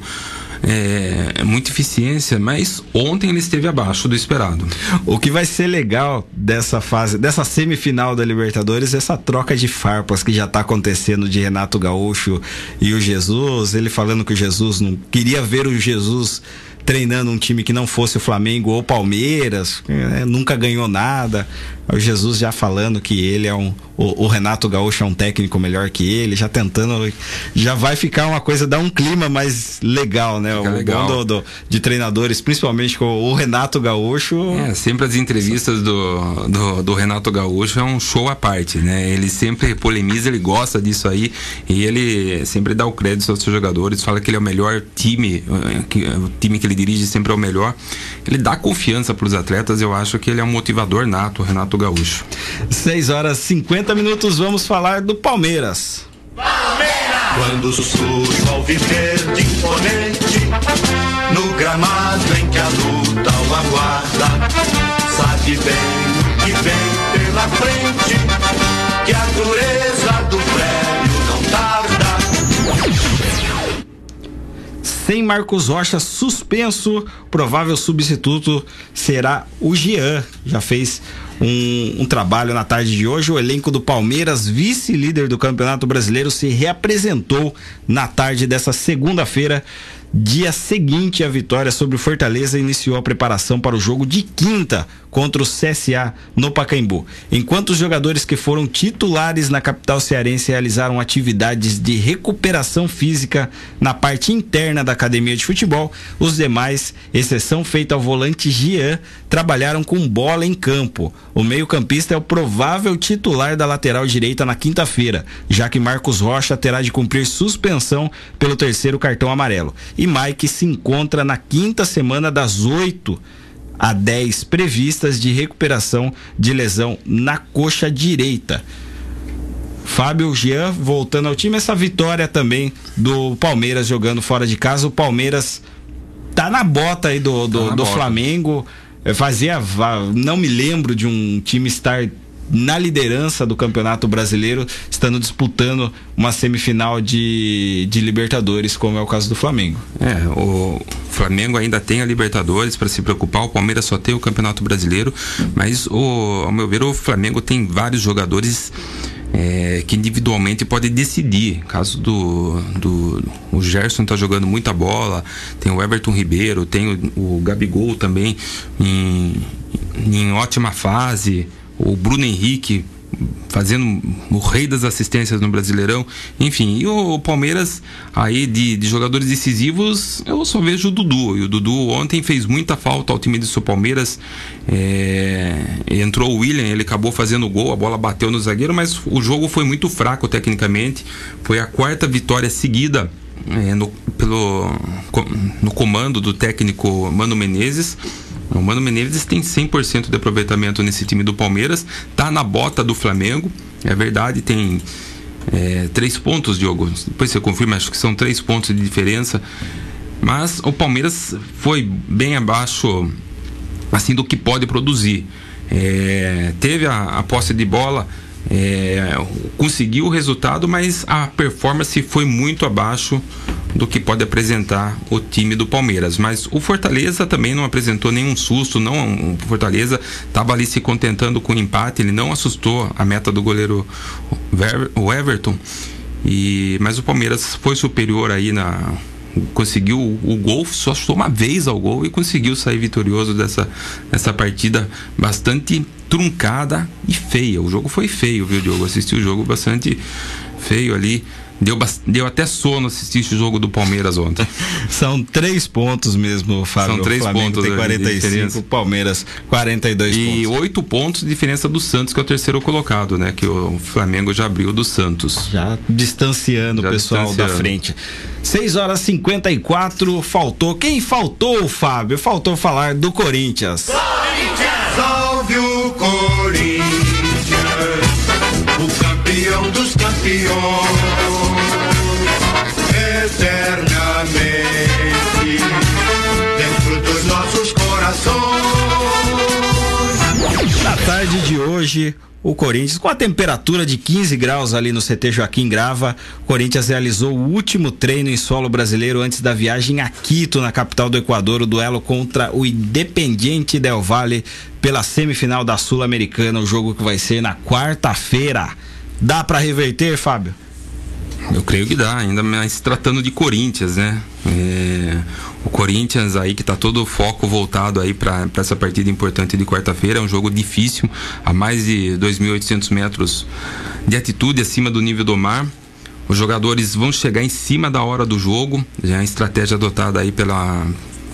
é, muita eficiência, mas ontem ele esteve abaixo do esperado. O que vai ser legal dessa fase, dessa semifinal da Libertadores, essa troca de farpas que já está acontecendo de Renato Gaúcho e o Jesus, ele falando que o Jesus não queria ver o Jesus treinando um time que não fosse o Flamengo ou Palmeiras, né? nunca ganhou nada. O Jesus já falando que ele é um. O, o, Renato Gaúcho é um técnico melhor que ele, já tentando. Já vai ficar uma coisa, dar um clima mais legal, né? Fica o legal. bom do, do, de treinadores, principalmente com o Renato Gaúcho. É, sempre as entrevistas do, do, do, Renato Gaúcho é um show à parte, né? Ele sempre polemiza, ele gosta disso aí e ele sempre dá o crédito aos seus jogadores, fala que ele é o melhor time, eh, que, o time que ele dirige sempre é o melhor. Ele dá confiança para os atletas, eu acho que ele é um motivador nato, o Renato Gaúcho. 6 horas 50 minutos, vamos falar do Palmeiras. Palmeiras! Quando surge ao viver de imponente, no gramado em que a luta o aguarda, sabe bem o que vem pela frente, que a dureza Sem Marcos Rocha suspenso, provável substituto será o Jean. Já fez um, um, trabalho na tarde de hoje. O elenco do Palmeiras, vice-líder do Campeonato Brasileiro, se reapresentou na tarde dessa segunda-feira dia seguinte à vitória sobre o Fortaleza, iniciou a preparação para o jogo de quinta contra o CSA no Pacaembu. Enquanto os jogadores que foram titulares na capital cearense realizaram atividades de recuperação física na parte interna da academia de futebol, os demais, exceção feita ao volante Gian, trabalharam com bola em campo. O meio-campista é o provável titular da lateral direita na quinta-feira, já que Marcos Rocha terá de cumprir suspensão pelo terceiro cartão amarelo. E Mike se encontra na quinta semana das oito a 10 previstas de recuperação de lesão na coxa direita. Fábio Jean voltando ao time, essa vitória também do Palmeiras jogando fora de casa. O Palmeiras tá na bota aí do, do, tá do Flamengo. Fazia, não me lembro de um time estar na liderança do Campeonato Brasileiro, estando disputando uma semifinal de, de Libertadores, como é o caso do Flamengo. É, o Flamengo ainda tem a Libertadores para se preocupar, o Palmeiras só tem o Campeonato Brasileiro, mas o, ao meu ver, o Flamengo tem vários jogadores é, que individualmente pode decidir. Caso do, do o Gerson tá jogando muita bola, tem o Everton Ribeiro, tem o, o Gabigol também em, em ótima fase o Bruno Henrique fazendo o rei das assistências no Brasileirão, enfim, e o, Palmeiras aí de, de, jogadores decisivos, eu só vejo o Dudu, e o Dudu ontem fez muita falta ao time do seu Palmeiras, é, entrou o William, ele acabou fazendo o gol, a bola bateu no zagueiro, mas o jogo foi muito fraco tecnicamente, foi a quarta vitória seguida é, no, pelo, no comando do técnico Mano Menezes, o Mano Menezes tem 100% de aproveitamento nesse time do Palmeiras, tá na bota do Flamengo, é verdade, tem é, três pontos, Diogo. Depois você confirma, acho que são três pontos de diferença. Mas o Palmeiras foi bem abaixo assim do que pode produzir. É, teve a, a posse de bola é, conseguiu o resultado, mas a performance foi muito abaixo do que pode apresentar o time do Palmeiras. Mas o Fortaleza também não apresentou nenhum susto, não. O Fortaleza estava ali se contentando com o empate, ele não assustou a meta do goleiro o Everton. E, mas o Palmeiras foi superior aí na conseguiu o, gol, só chutou uma vez ao gol e conseguiu sair vitorioso dessa, dessa partida bastante truncada e feia. O jogo foi feio, viu, Diogo? Assisti o jogo bastante feio ali. Deu, deu até sono assistir o jogo do Palmeiras ontem. [laughs] São três pontos mesmo, Fábio. São três pontos. Tem 45, Palmeiras 42 e pontos. E oito pontos de diferença do Santos, que é o terceiro colocado, né? Que o Flamengo já abriu do Santos. Já distanciando já o pessoal distanciando. da frente. 6 horas 54, faltou. Quem faltou, Fábio? Faltou falar do Corinthians. Corinthians! Salve o Corinthians, o campeão dos campeões tarde de hoje, o Corinthians, com a temperatura de 15 graus ali no CT Joaquim Grava, o Corinthians realizou o último treino em solo brasileiro antes da viagem a Quito, na capital do Equador, o duelo contra o Independiente Del Valle pela semifinal da Sul-Americana, o jogo que vai ser na quarta-feira. Dá para reverter, Fábio? Eu creio que dá, ainda mais tratando de Corinthians, né? É, o Corinthians aí que tá todo o foco voltado aí para essa partida importante de quarta-feira, é um jogo difícil, a mais de 2.800 metros de altitude acima do nível do mar. Os jogadores vão chegar em cima da hora do jogo, já é a estratégia adotada aí pela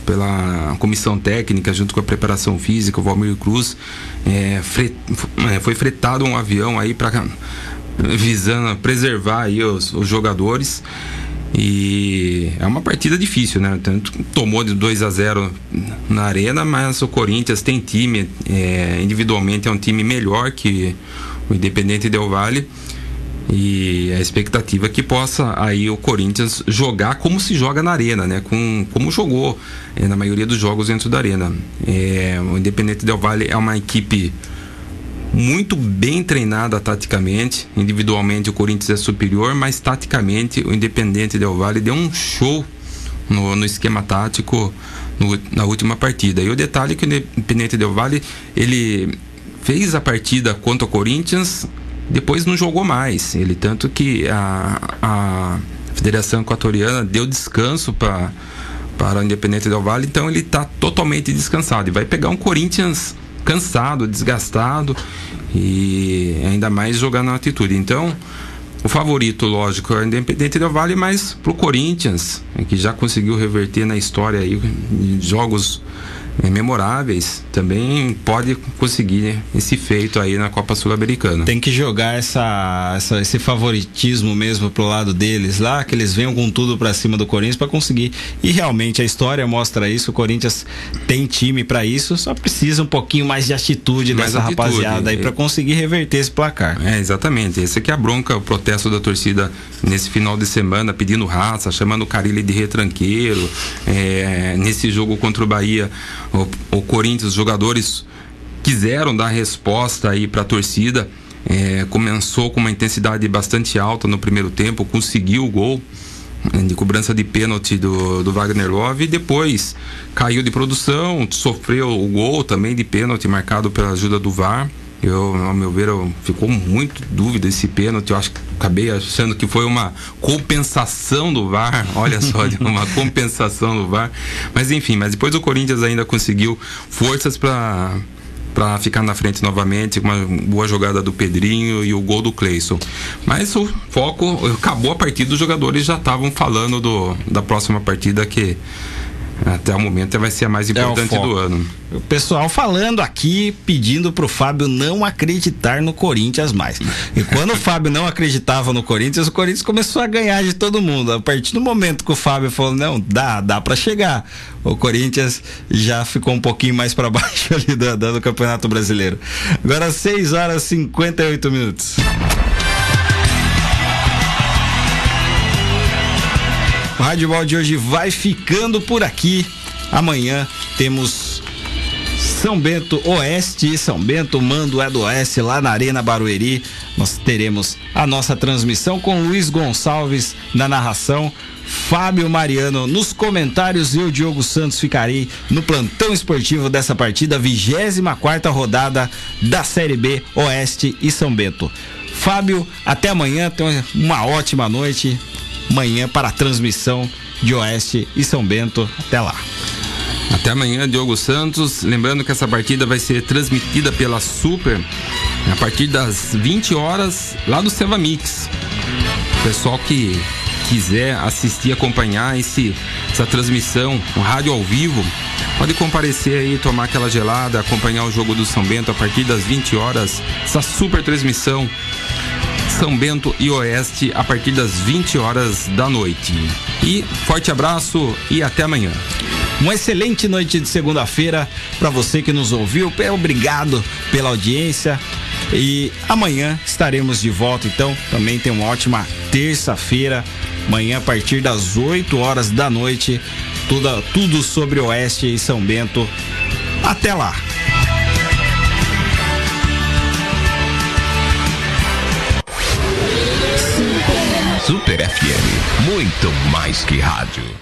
pela comissão técnica junto com a preparação física, o Valmir Cruz, é, fre, é, foi fretado um avião aí para visando preservar aí os, os, jogadores. E é uma partida difícil, né? Tanto tomou de 2 a 0 na arena, mas o Corinthians tem time, é, individualmente é um time melhor que o Independente Del Valle. E a expectativa é que possa aí o Corinthians jogar como se joga na arena, né? Com, como jogou é, na maioria dos jogos dentro da arena. É, o Independente Del Valle é uma equipe muito bem treinada taticamente. Individualmente o Corinthians é superior, mas taticamente o Independente Del Valle deu um show no, no esquema tático no, na última partida. E o detalhe é que o Independente Del Valle ele fez a partida contra o Corinthians, depois não jogou mais. Ele tanto que a, a Federação Equatoriana deu descanso para para o Independente Del Vale, então ele está totalmente descansado e vai pegar um Corinthians cansado, desgastado e ainda mais jogar na altitude. Então, o favorito, lógico, é o Independente Del Vale, mas pro Corinthians, que já conseguiu reverter na história aí jogos memoráveis, também pode conseguir esse feito aí na Copa Sul-Americana. Tem que jogar essa, essa, esse favoritismo mesmo pro lado deles lá, que eles venham com tudo para cima do Corinthians para conseguir. E realmente a história mostra isso. O Corinthians tem time para isso, só precisa um pouquinho mais de atitude mais dessa atitude. rapaziada aí para conseguir reverter esse placar. É, exatamente. Esse aqui é a bronca, o protesto da torcida nesse final de semana, pedindo raça, chamando o Carilli de retranqueiro. É, nesse jogo contra o Bahia, o, o Corinthians, os jogadores quiseram dar resposta aí para a torcida. É, começou com uma intensidade bastante alta no primeiro tempo, conseguiu o gol né, de cobrança de pênalti do, do Wagner Love e depois caiu de produção, sofreu o gol também de pênalti marcado pela ajuda do VAR. Eu, ao meu ver, eu, ficou muito dúvida esse pênalti. Eu acho que acabei achando que foi uma compensação do VAR. [laughs] Olha só, uma [laughs] compensação do VAR. Mas enfim, mas depois o Corinthians ainda conseguiu forças para para ficar na frente novamente, com uma boa jogada do Pedrinho e o gol do Cleison. Mas o foco acabou a partida, os jogadores já estavam falando do, da próxima partida que até o momento vai ser a mais é importante é do ano. O pessoal falando aqui, pedindo pro Fábio não acreditar no Corinthians mais. E quando o [laughs] Fábio não acreditava no Corinthians, o Corinthians começou a ganhar de todo mundo. A partir do momento que o Fábio falou, não, dá, dá para chegar. O Corinthians já ficou um pouquinho mais para [laughs] baixo ali do, do Campeonato Brasileiro. Agora 6 horas e 58 minutos. O Rádio Ball de hoje vai ficando por aqui. Amanhã temos São Bento Oeste e São Bento Mando é do Oeste lá na Arena Barueri. Nós teremos a nossa transmissão com Luiz Gonçalves na narração. Fábio Mariano nos comentários e o Diogo Santos ficarei no plantão esportivo dessa partida, 24 quarta rodada da Série B Oeste e São Bento. Fábio, até amanhã, tenha uma ótima noite manhã para a transmissão de Oeste e São Bento. Até lá. Até amanhã, Diogo Santos. Lembrando que essa partida vai ser transmitida pela Super a partir das 20 horas lá do Seva Mix. Pessoal que quiser assistir, acompanhar esse, essa transmissão, um rádio ao vivo, pode comparecer aí, tomar aquela gelada, acompanhar o jogo do São Bento a partir das 20 horas. Essa super transmissão são Bento e Oeste a partir das 20 horas da noite. E forte abraço e até amanhã. Uma excelente noite de segunda-feira para você que nos ouviu. Obrigado pela audiência. E amanhã estaremos de volta, então. Também tem uma ótima terça-feira. Amanhã, a partir das 8 horas da noite, tudo, tudo sobre Oeste e São Bento. Até lá! Super FM. Muito mais que rádio.